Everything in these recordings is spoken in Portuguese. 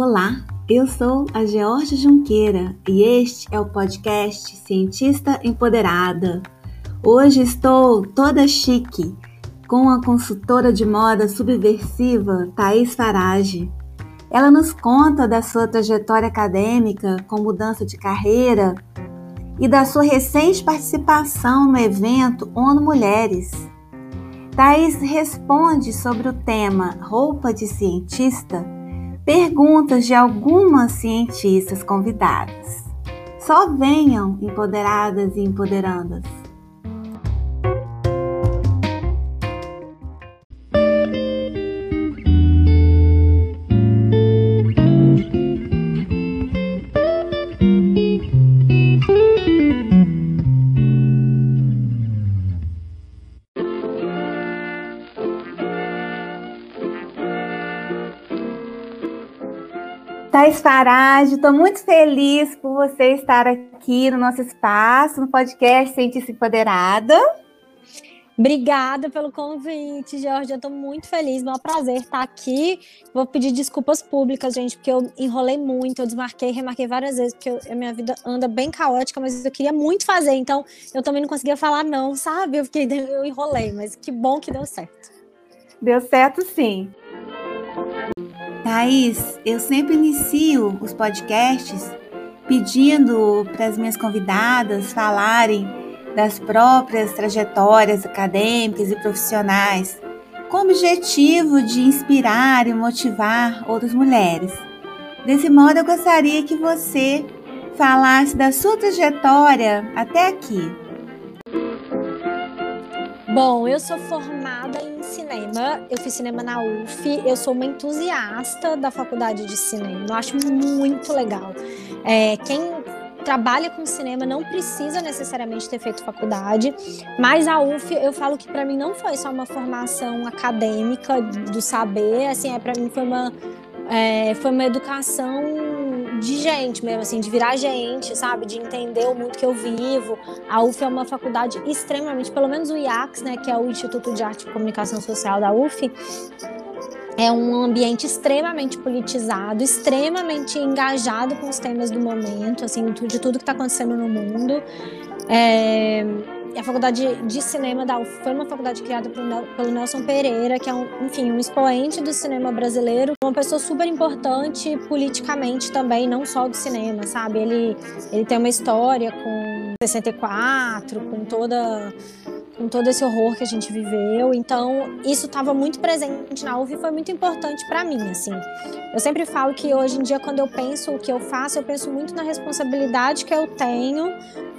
Olá, eu sou a Georgia Junqueira e este é o podcast Cientista Empoderada. Hoje estou toda chique com a consultora de moda subversiva Thaís Farage. Ela nos conta da sua trajetória acadêmica com mudança de carreira e da sua recente participação no evento ONU Mulheres. Thaís responde sobre o tema Roupa de Cientista perguntas de algumas cientistas convidadas. Só venham empoderadas e empoderandas. Thais Farage, estou muito feliz por você estar aqui no nosso espaço, no podcast Cientista Empoderada. Obrigada pelo convite, Jorge. Eu estou muito feliz, é um prazer estar aqui. Vou pedir desculpas públicas, gente, porque eu enrolei muito, eu desmarquei, remarquei várias vezes, porque eu, a minha vida anda bem caótica, mas eu queria muito fazer, então eu também não conseguia falar não, sabe? Eu fiquei, eu enrolei, mas que bom que deu certo. Deu certo, sim. Thaís, eu sempre inicio os podcasts pedindo para as minhas convidadas falarem das próprias trajetórias acadêmicas e profissionais, com o objetivo de inspirar e motivar outras mulheres. Desse modo, eu gostaria que você falasse da sua trajetória até aqui. Bom, eu sou formada cinema, eu fiz cinema na UF, eu sou uma entusiasta da faculdade de cinema, eu acho muito legal. É, quem trabalha com cinema não precisa necessariamente ter feito faculdade, mas a UF eu falo que para mim não foi só uma formação acadêmica do saber, assim, é para mim foi uma é, foi uma educação de gente mesmo, assim, de virar gente, sabe? De entender o mundo que eu vivo. A UF é uma faculdade extremamente, pelo menos o IACS, né, que é o Instituto de Arte e Comunicação Social da UF, é um ambiente extremamente politizado, extremamente engajado com os temas do momento, assim, de tudo que está acontecendo no mundo. É, a faculdade de cinema da UF foi uma faculdade criada pelo Nelson Pereira, que é um, enfim, um expoente do cinema brasileiro, uma pessoa super importante politicamente também, não só do cinema, sabe? Ele, ele tem uma história com 64, com toda com todo esse horror que a gente viveu. Então, isso estava muito presente na UF e foi muito importante para mim, assim. Eu sempre falo que hoje em dia quando eu penso o que eu faço, eu penso muito na responsabilidade que eu tenho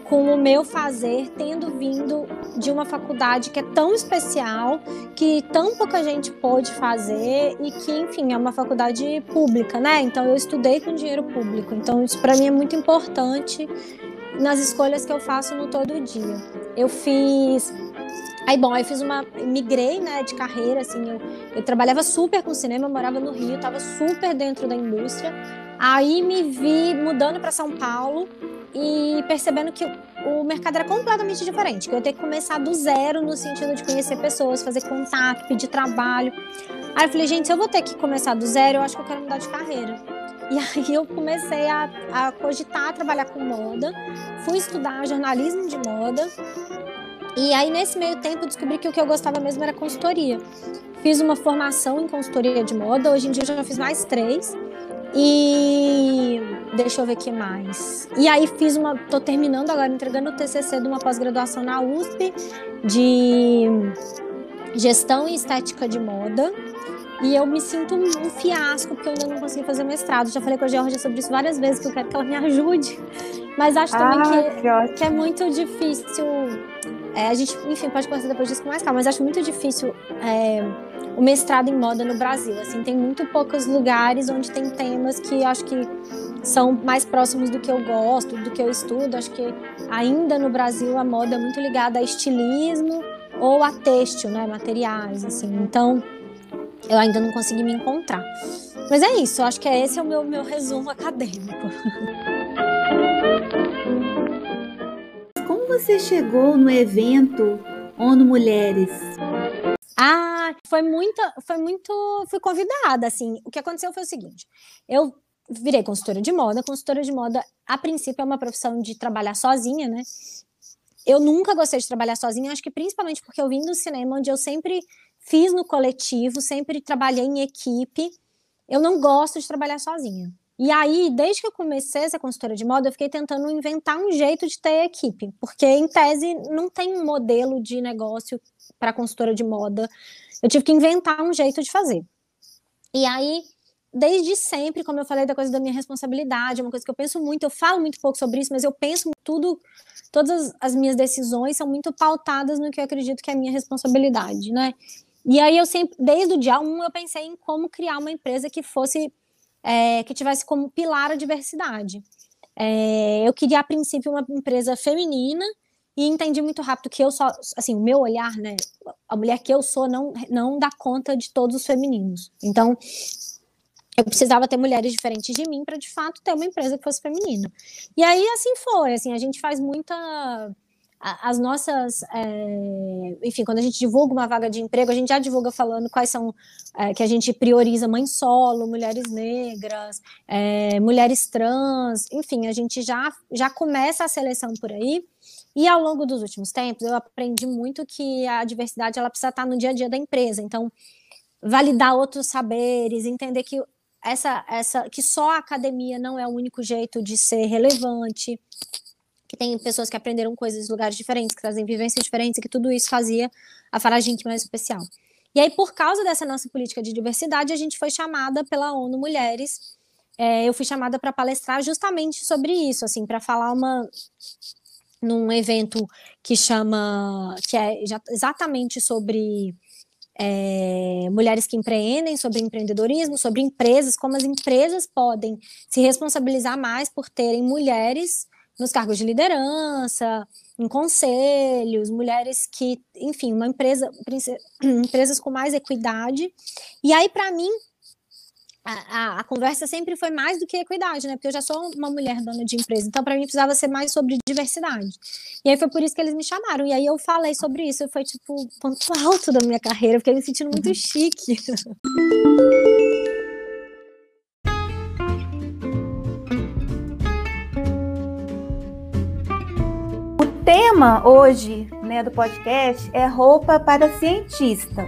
com o meu fazer, tendo vindo de uma faculdade que é tão especial, que tão pouca gente pôde fazer e que, enfim, é uma faculdade pública, né? Então eu estudei com dinheiro público. Então isso para mim é muito importante nas escolhas que eu faço no todo dia. Eu fiz Aí, bom, aí fiz uma. migrei, né, de carreira, assim. Eu, eu trabalhava super com cinema, morava no Rio, estava super dentro da indústria. Aí me vi mudando para São Paulo e percebendo que o mercado era completamente diferente, que eu ia ter que começar do zero no sentido de conhecer pessoas, fazer contato, pedir trabalho. Aí eu falei, gente, se eu vou ter que começar do zero, eu acho que eu quero mudar de carreira. E aí eu comecei a, a cogitar trabalhar com moda, fui estudar jornalismo de moda e aí, nesse meio tempo, descobri que o que eu gostava mesmo era consultoria. Fiz uma formação em consultoria de moda, hoje em dia eu já fiz mais três. E deixa eu ver o que mais. E aí fiz uma, tô terminando agora entregando o TCC de uma pós-graduação na USP de gestão e estética de moda. E eu me sinto um fiasco porque eu ainda não consegui fazer mestrado. Já falei com a Georgia sobre isso várias vezes que eu quero que ela me ajude. Mas acho também ah, que, que, é muito difícil é, a gente, enfim, pode conversar depois disso com mais calma, mas acho muito difícil é, o mestrado em moda no Brasil. Assim, tem muito poucos lugares onde tem temas que acho que são mais próximos do que eu gosto, do que eu estudo. Acho que ainda no Brasil a moda é muito ligada a estilismo ou a têxtil, né, materiais, assim. Então, eu ainda não consegui me encontrar. Mas é isso, acho que é esse é o meu, meu resumo acadêmico. você chegou no evento ONU Mulheres? Ah, foi muito, foi muito, fui convidada, assim. O que aconteceu foi o seguinte: eu virei consultora de moda. Consultora de moda, a princípio, é uma profissão de trabalhar sozinha, né? Eu nunca gostei de trabalhar sozinha, acho que principalmente porque eu vim do cinema, onde eu sempre fiz no coletivo, sempre trabalhei em equipe. Eu não gosto de trabalhar sozinha. E aí, desde que eu comecei essa consultora de moda, eu fiquei tentando inventar um jeito de ter equipe, porque em tese não tem um modelo de negócio para consultora de moda. Eu tive que inventar um jeito de fazer. E aí, desde sempre, como eu falei da coisa da minha responsabilidade, é uma coisa que eu penso muito, eu falo muito pouco sobre isso, mas eu penso tudo, todas as minhas decisões são muito pautadas no que eu acredito que é a minha responsabilidade, né? E aí eu sempre, desde o dia 1, eu pensei em como criar uma empresa que fosse, é, que tivesse como pilar a diversidade. É, eu queria, a princípio, uma empresa feminina e entendi muito rápido que eu só, assim, o meu olhar, né, a mulher que eu sou não, não dá conta de todos os femininos. Então, eu precisava ter mulheres diferentes de mim para de fato ter uma empresa que fosse feminina. E aí assim foi, assim, a gente faz muita as nossas, é, enfim, quando a gente divulga uma vaga de emprego, a gente já divulga falando quais são é, que a gente prioriza mãe solo, mulheres negras, é, mulheres trans, enfim, a gente já já começa a seleção por aí. E ao longo dos últimos tempos, eu aprendi muito que a diversidade ela precisa estar no dia a dia da empresa. Então, validar outros saberes, entender que essa, essa, que só a academia não é o único jeito de ser relevante, que tem pessoas que aprenderam coisas em lugares diferentes, que trazem vivências diferentes, e que tudo isso fazia a Farage mais especial. E aí, por causa dessa nossa política de diversidade, a gente foi chamada pela ONU Mulheres. É, eu fui chamada para palestrar justamente sobre isso, assim, para falar uma num evento que chama que é exatamente sobre é, mulheres que empreendem, sobre empreendedorismo, sobre empresas, como as empresas podem se responsabilizar mais por terem mulheres nos cargos de liderança, em conselhos, mulheres que, enfim, uma empresa, empresas com mais equidade. E aí, para mim, a, a, a, conversa sempre foi mais do que equidade, né? Porque eu já sou uma mulher dona de empresa, então para mim precisava ser mais sobre diversidade. E aí foi por isso que eles me chamaram. E aí eu falei sobre isso, foi tipo ponto alto da minha carreira, fiquei me sentindo muito uhum. chique. tema hoje, né, do podcast é roupa para cientista.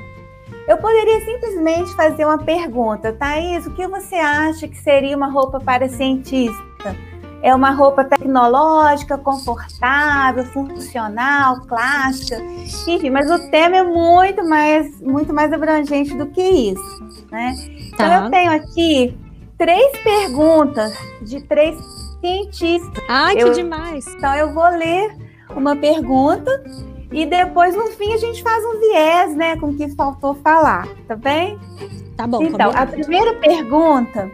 Eu poderia simplesmente fazer uma pergunta, Thaís, o que você acha que seria uma roupa para cientista? É uma roupa tecnológica, confortável, funcional, clássica, enfim, mas o tema é muito mais, muito mais abrangente do que isso, né? Então, tá. Eu tenho aqui três perguntas de três cientistas. Ai, eu, que demais! Então eu vou ler uma pergunta e depois, no fim, a gente faz um viés, né, com o que faltou falar, tá bem? Tá bom. Então, a primeira pergunta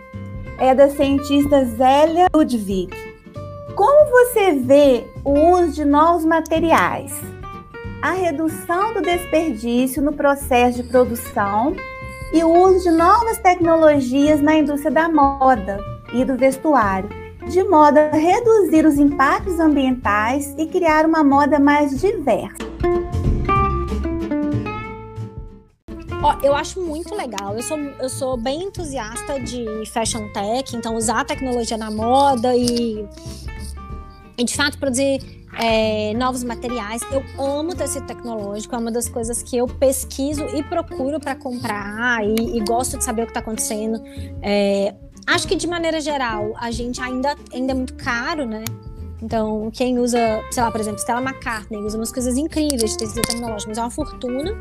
é da cientista Zélia Ludwig. Como você vê o uso de novos materiais? A redução do desperdício no processo de produção e o uso de novas tecnologias na indústria da moda e do vestuário de modo a reduzir os impactos ambientais e criar uma moda mais diversa. Ó, eu acho muito legal. Eu sou, eu sou bem entusiasta de fashion tech, então usar a tecnologia na moda e, e de fato produzir é, novos materiais. Eu amo tecido tecnológico, é uma das coisas que eu pesquiso e procuro para comprar e, e, gosto de saber o que está acontecendo. É, Acho que de maneira geral, a gente ainda, ainda é muito caro, né? Então, quem usa, sei lá, por exemplo, Stella McCartney usa umas coisas incríveis de tecido tecnológico, mas é uma fortuna.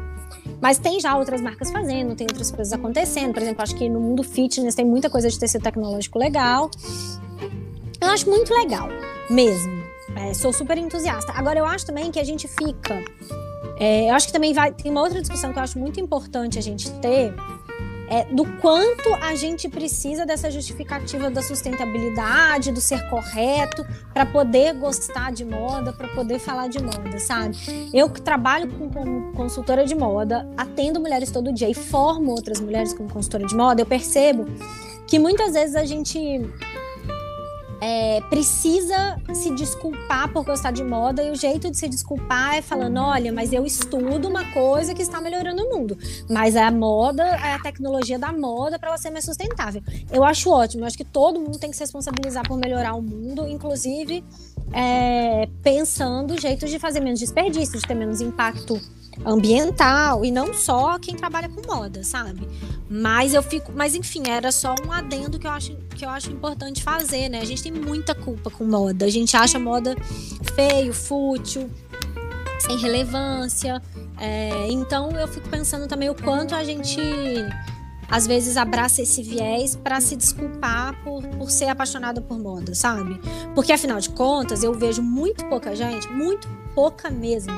Mas tem já outras marcas fazendo, tem outras coisas acontecendo. Por exemplo, acho que no mundo fitness tem muita coisa de tecido tecnológico legal. Eu acho muito legal, mesmo. É, sou super entusiasta. Agora, eu acho também que a gente fica. É, eu acho que também vai. Tem uma outra discussão que eu acho muito importante a gente ter, é, do quanto a gente precisa dessa justificativa da sustentabilidade, do ser correto, para poder gostar de moda, para poder falar de moda, sabe? Eu que trabalho com, como consultora de moda, atendo mulheres todo dia e formo outras mulheres como consultora de moda, eu percebo que muitas vezes a gente é, precisa se desculpar por gostar de moda e o jeito de se desculpar é falando, olha, mas eu estudo uma coisa que está melhorando o mundo, mas a moda, é a tecnologia da moda para ela ser mais sustentável. Eu acho ótimo, eu acho que todo mundo tem que se responsabilizar por melhorar o mundo, inclusive é, pensando jeitos de fazer menos desperdício, de ter menos impacto ambiental e não só quem trabalha com moda, sabe? Mas eu fico, mas enfim, era só um adendo que eu acho que eu acho importante fazer, né? A gente tem muita culpa com moda. A gente acha moda feio, fútil, sem relevância. É, então eu fico pensando também o quanto a gente às vezes abraça esse viés para se desculpar por, por ser apaixonada por moda, sabe? Porque afinal de contas eu vejo muito pouca gente, muito pouca mesmo,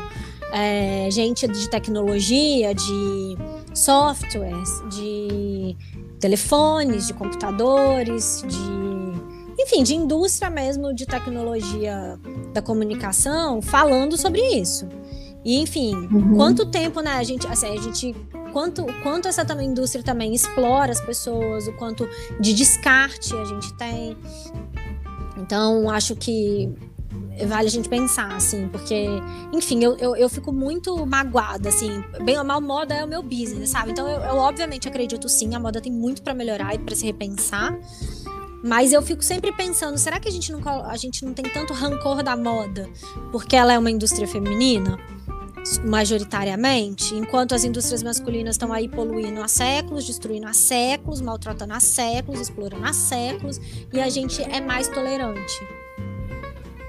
é, gente de tecnologia, de softwares, de telefones, de computadores, de enfim, de indústria mesmo de tecnologia da comunicação, falando sobre isso. E enfim, uhum. quanto tempo, né, a gente, assim, a gente quanto quanto essa também indústria também explora as pessoas, o quanto de descarte a gente tem. Então, acho que vale a gente pensar, assim, porque, enfim, eu, eu, eu, fico muito magoada, assim, bem ou mal, moda é o meu business, sabe? Então, eu, eu obviamente acredito sim, a moda tem muito para melhorar e para se repensar. Mas eu fico sempre pensando, será que a gente, não, a gente não tem tanto rancor da moda porque ela é uma indústria feminina? majoritariamente, enquanto as indústrias masculinas estão aí poluindo há séculos, destruindo há séculos, maltratando há séculos, explorando há séculos, e a gente é mais tolerante.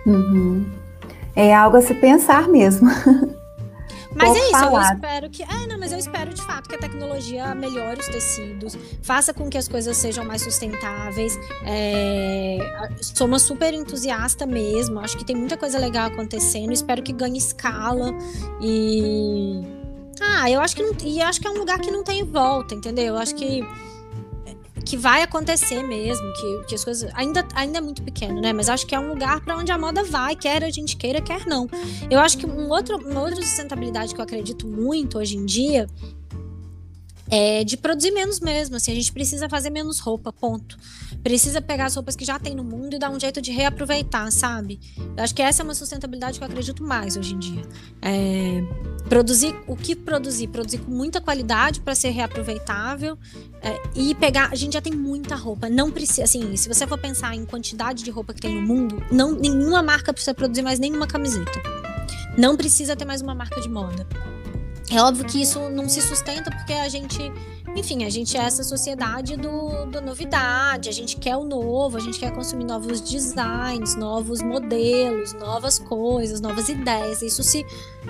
Uhum. É algo a se pensar mesmo. Mas é isso, falado. eu espero que. É, não, mas eu espero de fato que a tecnologia melhore os tecidos, faça com que as coisas sejam mais sustentáveis. É, sou uma super entusiasta mesmo, acho que tem muita coisa legal acontecendo, espero que ganhe escala e. Ah, eu acho que não. E acho que é um lugar que não tem volta, entendeu? Eu acho que que vai acontecer mesmo, que, que as coisas ainda, ainda é muito pequeno, né? Mas acho que é um lugar para onde a moda vai, quer a gente queira, quer não. Eu acho que um outro, uma outra sustentabilidade que eu acredito muito hoje em dia é de produzir menos mesmo. Assim, a gente precisa fazer menos roupa, ponto. Precisa pegar as roupas que já tem no mundo e dar um jeito de reaproveitar, sabe? Eu acho que essa é uma sustentabilidade que eu acredito mais hoje em dia. É, produzir o que produzir, produzir com muita qualidade para ser reaproveitável é, e pegar. A gente já tem muita roupa, não precisa. Assim, se você for pensar em quantidade de roupa que tem no mundo, não nenhuma marca precisa produzir mais nenhuma camiseta. Não precisa ter mais uma marca de moda. É óbvio que isso não se sustenta porque a gente, enfim, a gente é essa sociedade do, do novidade, a gente quer o novo, a gente quer consumir novos designs, novos modelos, novas coisas, novas ideias. Isso se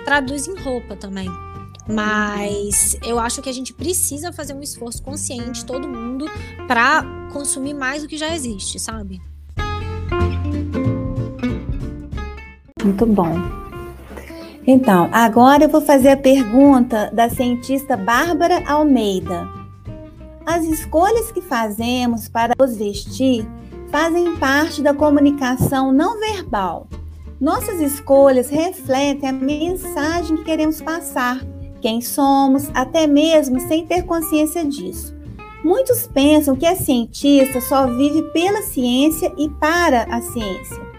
traduz em roupa também. Mas eu acho que a gente precisa fazer um esforço consciente, todo mundo, para consumir mais do que já existe, sabe? Muito bom. Então, agora eu vou fazer a pergunta da cientista Bárbara Almeida. As escolhas que fazemos para nos vestir fazem parte da comunicação não verbal. Nossas escolhas refletem a mensagem que queremos passar, quem somos, até mesmo sem ter consciência disso. Muitos pensam que a cientista só vive pela ciência e para a ciência.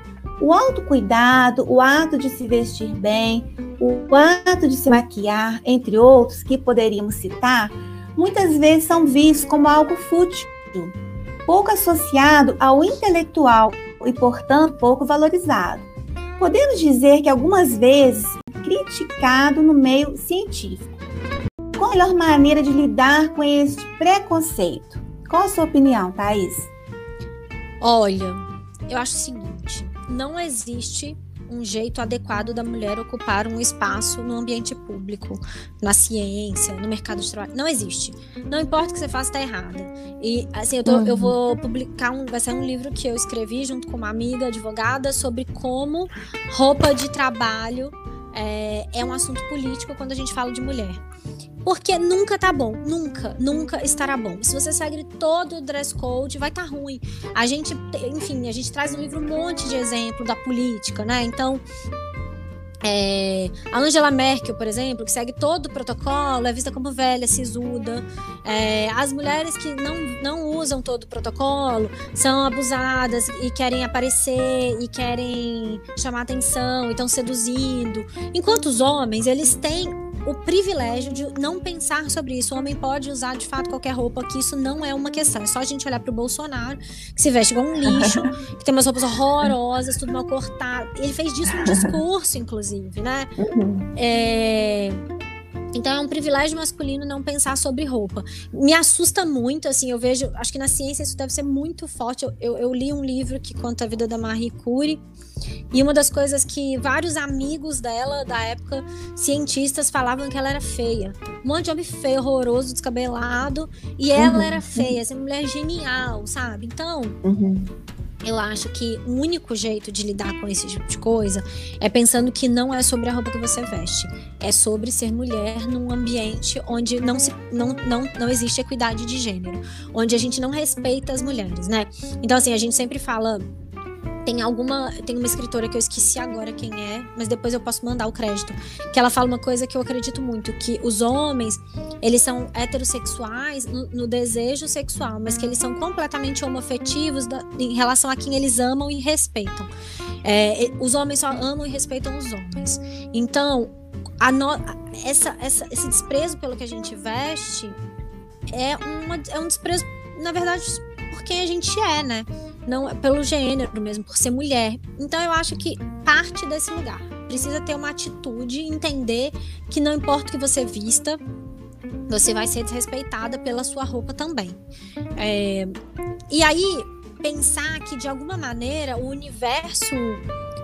O autocuidado, o ato de se vestir bem, o ato de se maquiar, entre outros que poderíamos citar, muitas vezes são vistos como algo fútil, pouco associado ao intelectual e, portanto, pouco valorizado. Podemos dizer que algumas vezes criticado no meio científico. Qual a melhor maneira de lidar com este preconceito? Qual a sua opinião, Thaís? Olha, eu acho seguinte: não existe um jeito adequado da mulher ocupar um espaço no ambiente público, na ciência, no mercado de trabalho. Não existe. Não importa o que você faça, está errada. E assim, eu, tô, uhum. eu vou publicar um, vai ser um livro que eu escrevi junto com uma amiga advogada sobre como roupa de trabalho é, é um assunto político quando a gente fala de mulher. Porque nunca tá bom, nunca, nunca estará bom. Se você segue todo o dress code, vai estar tá ruim. A gente, enfim, a gente traz no livro um monte de exemplo da política, né? Então, É, a Angela Merkel, por exemplo, que segue todo o protocolo, é vista como velha, sisuda. É, as mulheres que não, não usam todo o protocolo são abusadas e querem aparecer e querem chamar atenção e estão seduzindo. Enquanto os homens, eles têm o privilégio de não pensar sobre isso. O homem pode usar de fato qualquer roupa, que isso não é uma questão. É só a gente olhar para o Bolsonaro, que se veste igual um lixo, que tem umas roupas horrorosas, tudo mal cortado. Ele fez disso um discurso, inclusive, né? Uhum. É... Então é um privilégio masculino não pensar sobre roupa. Me assusta muito, assim, eu vejo, acho que na ciência isso deve ser muito forte. Eu, eu, eu li um livro que conta a vida da Marie Curie, e uma das coisas que vários amigos dela, da época, cientistas, falavam que ela era feia. Um monte de homem feio, horroroso, descabelado. E ela uhum. era feia, essa mulher genial, sabe? Então, uhum. Eu acho que o único jeito de lidar com esse tipo de coisa é pensando que não é sobre a roupa que você veste. É sobre ser mulher num ambiente onde não, se, não, não, não existe equidade de gênero. Onde a gente não respeita as mulheres, né? Então, assim, a gente sempre fala tem alguma. Tem uma escritora que eu esqueci agora quem é, mas depois eu posso mandar o crédito. Que ela fala uma coisa que eu acredito muito: que os homens, eles são heterossexuais no, no desejo sexual, mas que eles são completamente homoafetivos da, em relação a quem eles amam e respeitam. É, os homens só amam e respeitam os homens. Então, no, essa, essa, esse desprezo pelo que a gente veste é, uma, é um desprezo, na verdade, por quem a gente é, né? Não é pelo gênero mesmo, por ser mulher. Então eu acho que parte desse lugar. Precisa ter uma atitude, entender que não importa o que você vista, você vai ser desrespeitada pela sua roupa também. É... E aí, pensar que de alguma maneira o universo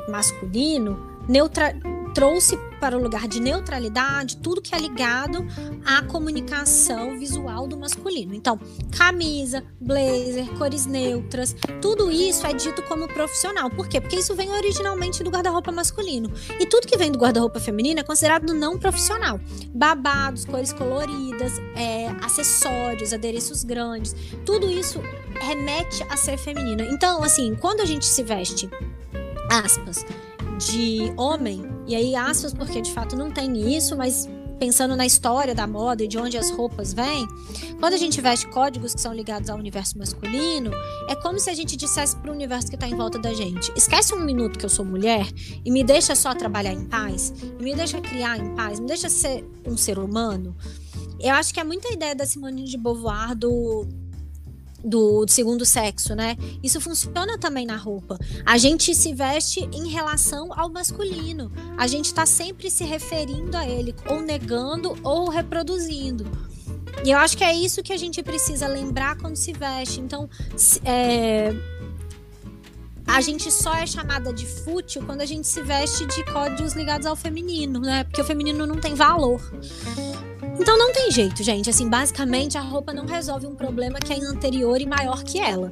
masculino neutra trouxe para o lugar de neutralidade tudo que é ligado à comunicação visual do masculino. Então, camisa, blazer, cores neutras, tudo isso é dito como profissional. Por quê? Porque isso vem originalmente do guarda-roupa masculino. E tudo que vem do guarda-roupa feminino é considerado não profissional. Babados, cores coloridas, é, acessórios, adereços grandes, tudo isso remete a ser feminino. Então, assim, quando a gente se veste, aspas, de homem, e aí aspas porque de fato não tem isso, mas pensando na história da moda e de onde as roupas vêm, quando a gente veste códigos que são ligados ao universo masculino, é como se a gente dissesse para o universo que está em volta da gente: esquece um minuto que eu sou mulher e me deixa só trabalhar em paz, me deixa criar em paz, me deixa ser um ser humano. Eu acho que é muita ideia da Simone de Beauvoir do do, do, segundo sexo, né? Isso funciona também na roupa. A gente se veste em relação ao masculino. A gente está sempre se referindo a ele, ou negando ou reproduzindo. E eu acho que é isso que a gente precisa lembrar quando se veste. Então, é, a gente só é chamada de fútil quando a gente se veste de códigos ligados ao feminino, né? Porque o feminino não tem valor. Então não tem jeito, gente. Assim, basicamente a roupa não resolve um problema que é anterior e maior que ela.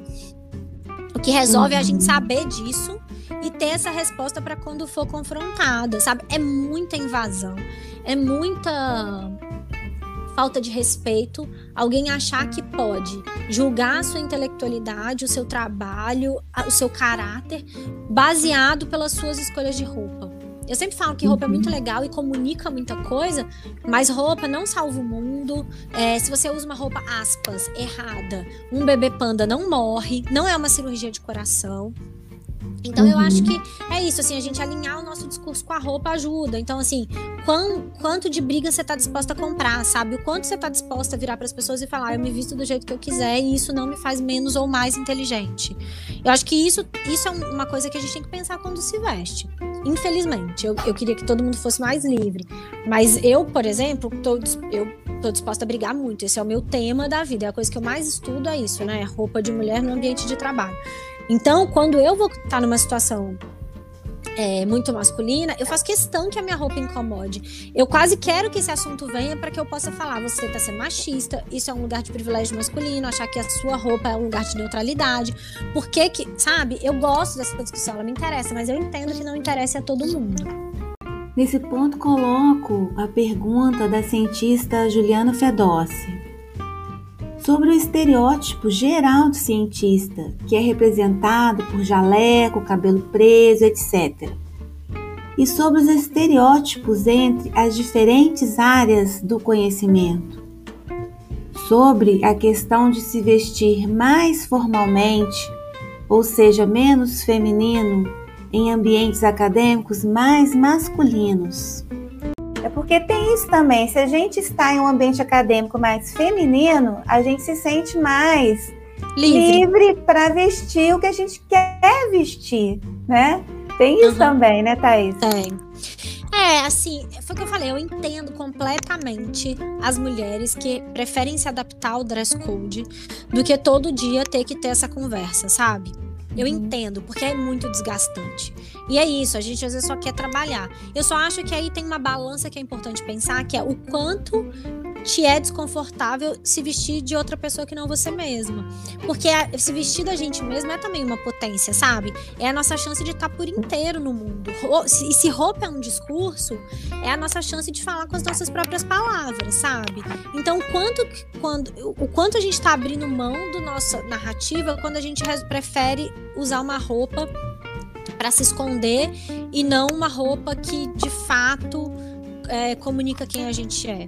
O que resolve uhum. é a gente uhum. saber disso e ter essa resposta para quando for confrontada, sabe? É muita invasão, é muita falta de respeito alguém achar que pode julgar a sua intelectualidade, o seu trabalho, o seu caráter baseado pelas suas escolhas de roupa. Eu sempre falo que roupa é muito legal e comunica muita coisa, mas roupa não salva o mundo. É, se você usa uma roupa, aspas, errada, um bebê panda não morre, não é uma cirurgia de coração. Então uhum. eu acho que é isso, assim, a gente alinhar o nosso discurso com a roupa ajuda. Então, assim, quão, quanto de briga você está disposta a comprar, sabe? O quanto você está disposta a virar para as pessoas e falar, eu me visto do jeito que eu quiser e isso não me faz menos ou mais inteligente. Eu acho que isso, isso é uma coisa que a gente tem que pensar quando se veste. Infelizmente, eu, eu queria que todo mundo fosse mais livre. Mas eu, por exemplo, tô, eu tô disposta a brigar muito. Esse é o meu tema da vida. É a coisa que eu mais estudo é isso, né? Roupa de mulher no ambiente de trabalho. Então, quando eu vou estar numa situação é, muito masculina, eu faço questão que a minha roupa incomode. Eu quase quero que esse assunto venha para que eu possa falar: você está sendo machista, isso é um lugar de privilégio masculino, achar que a sua roupa é um lugar de neutralidade. Porque que, sabe, eu gosto dessa discussão, ela me interessa, mas eu entendo que não interessa a todo mundo. Nesse ponto, coloco a pergunta da cientista Juliana Fedossi sobre o estereótipo geral do cientista, que é representado por jaleco, cabelo preso, etc. e sobre os estereótipos entre as diferentes áreas do conhecimento. Sobre a questão de se vestir mais formalmente, ou seja, menos feminino, em ambientes acadêmicos mais masculinos. Porque tem isso também. Se a gente está em um ambiente acadêmico mais feminino, a gente se sente mais livre, livre para vestir o que a gente quer vestir, né? Tem isso uhum. também, né, Thaís? Tem. É, assim, foi o que eu falei, eu entendo completamente as mulheres que preferem se adaptar ao dress code do que todo dia ter que ter essa conversa, sabe? Eu uhum. entendo, porque é muito desgastante. E é isso, a gente às vezes só quer trabalhar. Eu só acho que aí tem uma balança que é importante pensar, que é o quanto te é desconfortável se vestir de outra pessoa que não você mesma. Porque se vestir da gente mesma é também uma potência, sabe? É a nossa chance de estar por inteiro no mundo. E se roupa é um discurso, é a nossa chance de falar com as nossas próprias palavras, sabe? Então, quanto, quando, o quanto a gente está abrindo mão da nossa narrativa quando a gente prefere usar uma roupa para se esconder e não uma roupa que de fato é, comunica quem a gente é.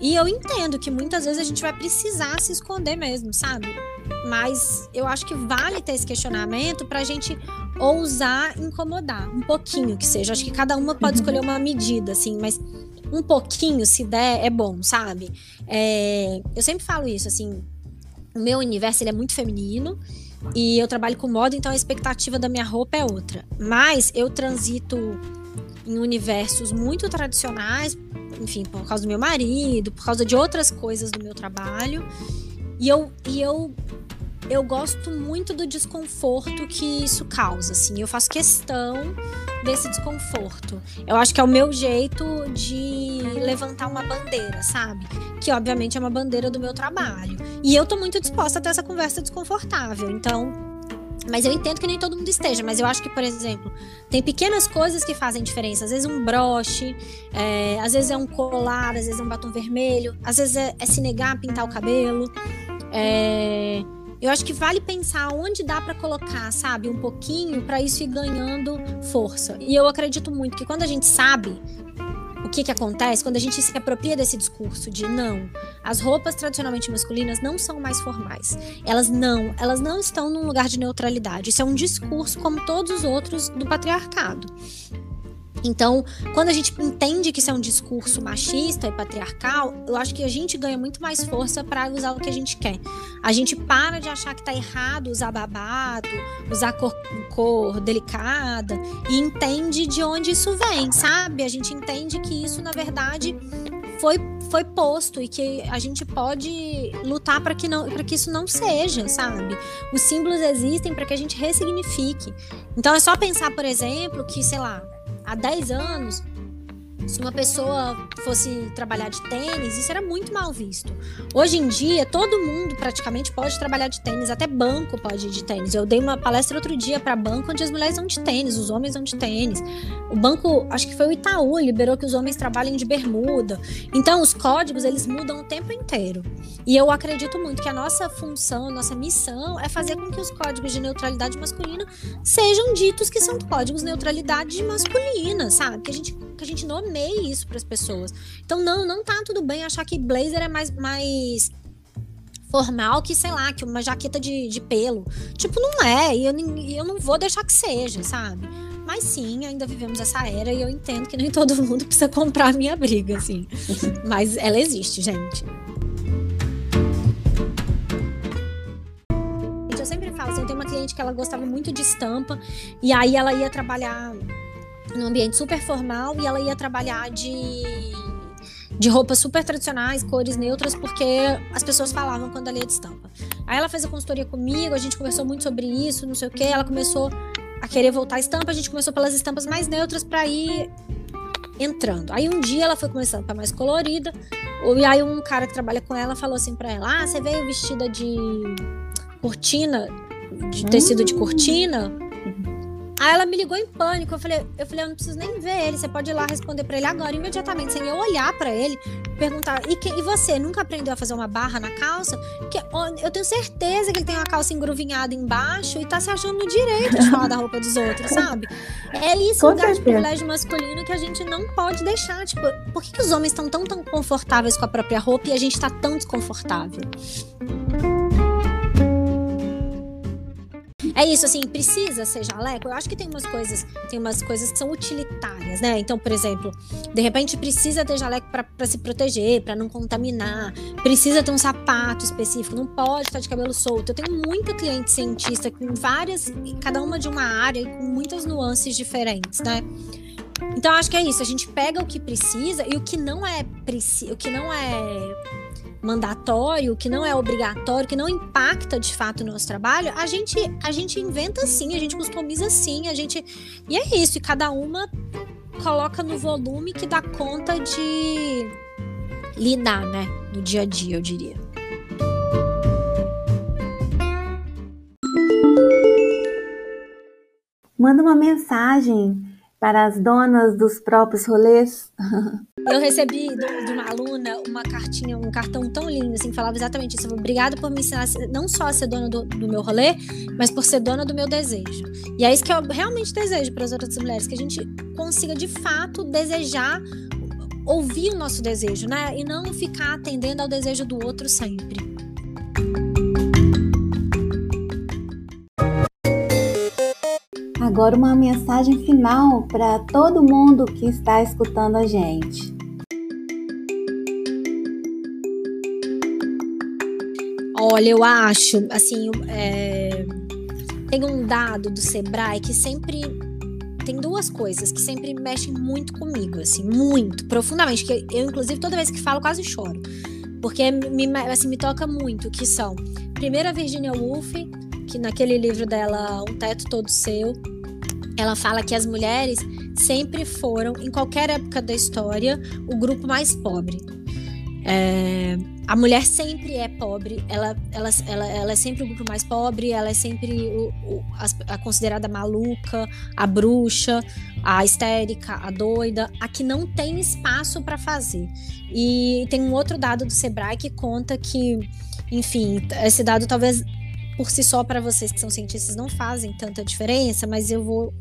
E eu entendo que muitas vezes a gente vai precisar se esconder mesmo, sabe? Mas eu acho que vale ter esse questionamento para a gente ousar incomodar um pouquinho que seja. Acho que cada uma pode uhum. escolher uma medida, assim, mas um pouquinho, se der, é bom, sabe? É, eu sempre falo isso, assim, o meu universo ele é muito feminino e eu trabalho com moda, então a expectativa da minha roupa é outra. Mas eu transito em universos muito tradicionais, enfim, por causa do meu marido, por causa de outras coisas do meu trabalho. E eu, e eu, eu gosto muito do desconforto que isso causa, assim. Eu faço questão desse desconforto. Eu acho que é o meu jeito de levantar uma bandeira, sabe? Que obviamente é uma bandeira do meu trabalho. E eu tô muito disposta a ter essa conversa desconfortável. Então, mas eu entendo que nem todo mundo esteja, mas eu acho que, por exemplo, tem pequenas coisas que fazem diferença. Às vezes um broche, é, às vezes é um colar, às vezes é um batom vermelho, às vezes é, é se negar a pintar o cabelo. É, eu acho que vale pensar onde dá para colocar, sabe, um pouquinho para isso ir ganhando força. E eu acredito muito que quando a gente sabe o que, que acontece quando a gente se apropria desse discurso de não, as roupas tradicionalmente masculinas não são mais formais. Elas não, elas não estão num lugar de neutralidade. Isso é um discurso como todos os outros do patriarcado. Então, quando a gente entende que isso é um discurso machista e patriarcal, eu acho que a gente ganha muito mais força para usar o que a gente quer. A gente para de achar que tá errado usar babado, usar cor, cor delicada e entende de onde isso vem, sabe? A gente entende que isso, na verdade, foi, foi posto e que a gente pode lutar para que não para que isso não seja, sabe? Os símbolos existem para que a gente ressignifique. Então é só pensar, por exemplo, que, sei lá, há 10 anos, se uma pessoa fosse trabalhar de tênis, isso era muito mal visto. Hoje em dia, todo mundo praticamente pode trabalhar de tênis, até banco pode ir de tênis. Eu dei uma palestra outro dia para banco onde as mulheres vão de tênis, os homens vão de tênis. O banco, acho que foi o Itaú, liberou que os homens trabalhem de bermuda. Então, os códigos, eles mudam o tempo inteiro. E eu acredito muito que a nossa função, a nossa missão é fazer com que os códigos de neutralidade masculina sejam ditos que são códigos de neutralidade masculina, sabe? Que a gente que a gente nomeie isso para as pessoas. Então, não, não tá tudo bem achar que blazer é mais, mais formal que, sei lá, que uma jaqueta de, de pelo. Tipo, não é, e eu, eu não vou deixar que seja, sabe? Mas sim, ainda vivemos essa era e eu entendo que nem todo mundo precisa comprar a minha briga, assim. Mas ela existe, gente. Eu sempre falo, assim, eu tenho uma cliente que ela gostava muito de estampa e aí ela ia trabalhar num ambiente super formal e ela ia trabalhar de de roupas super tradicionais, cores neutras, porque as pessoas falavam quando ela ia de estampa. Aí ela fez a consultoria comigo, a gente conversou muito sobre isso, não sei o que. Ela começou a querer voltar à estampa, a gente começou pelas estampas mais neutras para ir entrando. Aí um dia ela foi começando para mais colorida, e aí um cara que trabalha com ela falou assim para ela: "Ah, você veio vestida de cortina, de tecido de cortina?" Aí ela me ligou em pânico. Eu falei, eu falei, eu não preciso nem ver ele. Você pode ir lá responder para ele agora, imediatamente, sem eu olhar para ele, perguntar: e, que, e você nunca aprendeu a fazer uma barra na calça? Que eu tenho certeza que ele tem uma calça engruvinhada embaixo e tá se achando no direito de falar da roupa dos outros, sabe? É isso o lugar certeza. de privilégio masculino que a gente não pode deixar. Tipo, por que, que os homens estão tão, tão confortáveis com a própria roupa e a gente tá tão desconfortável? É isso, assim, precisa ser jaleco. Eu acho que tem umas coisas, tem umas coisas que são utilitárias, né? Então, por exemplo, de repente precisa ter jaleco para se proteger, para não contaminar, precisa ter um sapato específico, não pode estar de cabelo solto. Eu tenho muita cliente cientista com várias, cada uma de uma área e com muitas nuances diferentes, né? Então acho que é isso, a gente pega o que precisa e o que não é o que não é mandatório, que não é obrigatório, que não impacta de fato o nosso trabalho, a gente a gente inventa sim, a gente customiza sim, a gente e é isso, e cada uma coloca no volume que dá conta de lidar, né, no dia a dia, eu diria. Manda uma mensagem para as donas dos próprios rolês. Eu recebi de uma aluna uma cartinha, um cartão tão lindo, assim, que falava exatamente isso. Obrigada por me ensinar não só a ser dona do, do, meu rolê, mas por ser dona do meu desejo. E é isso que eu realmente desejo para as outras mulheres, que a gente consiga de fato desejar ouvir o nosso desejo, né? E não ficar atendendo ao desejo do outro sempre. Agora uma mensagem final para todo mundo que está escutando a gente. Olha, eu acho, assim, é... tem um dado do Sebrae que sempre tem duas coisas que sempre mexem muito comigo, assim, muito, profundamente. Que eu, inclusive, toda vez que falo, quase choro. Porque me, assim, me toca muito, que são, primeiro, a Virginia Woolf, que naquele livro dela, Um Teto Todo Seu, ela fala que as mulheres sempre foram, em qualquer época da história, o grupo mais pobre. É, a mulher sempre é pobre, ela, ela, ela, ela é sempre o grupo mais pobre, ela é sempre o, o, a, a, considerada maluca, a bruxa, a histérica, a doida, a que não tem espaço para fazer. E tem um outro dado do Sebrae que conta que, enfim, esse dado talvez por si só para vocês que são cientistas não fazem tanta diferença, mas eu vou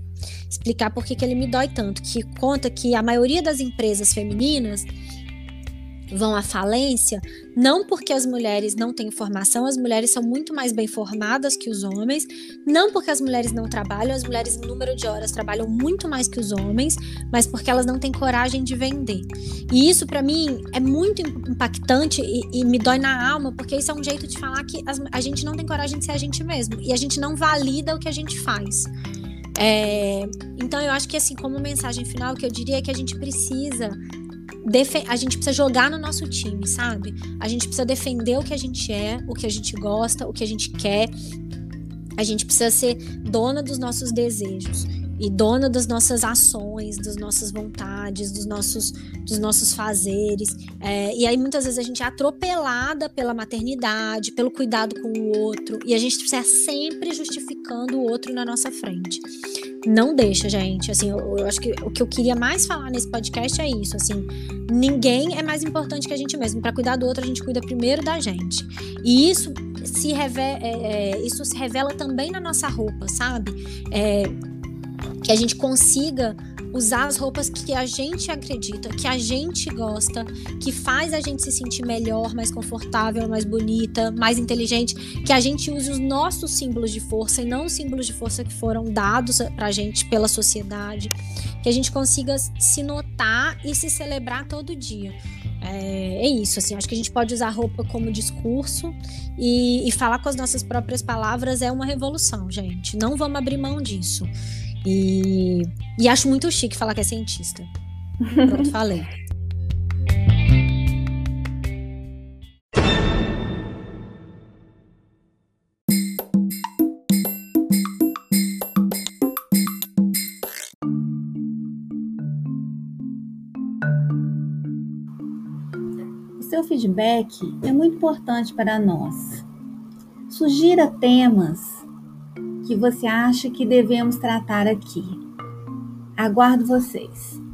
explicar por que, que ele me dói tanto, que conta que a maioria das empresas femininas vão à falência, não porque as mulheres não têm formação, as mulheres são muito mais bem formadas que os homens, não porque as mulheres não trabalham, as mulheres em número de horas trabalham muito mais que os homens, mas porque elas não têm coragem de vender. E isso para mim é muito impactante e, e, me dói na alma, porque isso é um jeito de falar que as, a gente não tem coragem de ser a gente mesmo e a gente não valida o que a gente faz. É, então eu acho que assim, como mensagem final, o que eu diria é que a gente precisa a gente precisa jogar no nosso time, sabe? A gente precisa defender o que a gente é, o que a gente gosta, o que a gente quer. A gente precisa ser dona dos nossos desejos e dona das nossas ações, das nossas vontades, dos nossos, dos nossos fazeres. É, e aí muitas vezes a gente é atropelada pela maternidade, pelo cuidado com o outro, e a gente precisa sempre justificando o outro na nossa frente. Não deixa, gente. Assim, eu, eu acho que o que eu queria mais falar nesse podcast é isso. Assim, ninguém é mais importante que a gente mesmo. Para cuidar do outro, a gente cuida primeiro da gente. E isso se revela, é, é, isso se revela também na nossa roupa, sabe? É, que a gente consiga usar as roupas que a gente acredita, que a gente gosta, que faz a gente se sentir melhor, mais confortável, mais bonita, mais inteligente, que a gente use os nossos símbolos de força e não os símbolos de força que foram dados pra gente pela sociedade, que a gente consiga se notar e se celebrar todo dia. É, é, isso, assim, acho que a gente pode usar roupa como discurso e, e falar com as nossas próprias palavras é uma revolução, gente. Não vamos abrir mão disso. E, e acho muito chique falar que é cientista. Pronto, falei. O seu feedback é muito importante para nós. Sugira temas que você acha que devemos tratar aqui. Aguardo vocês.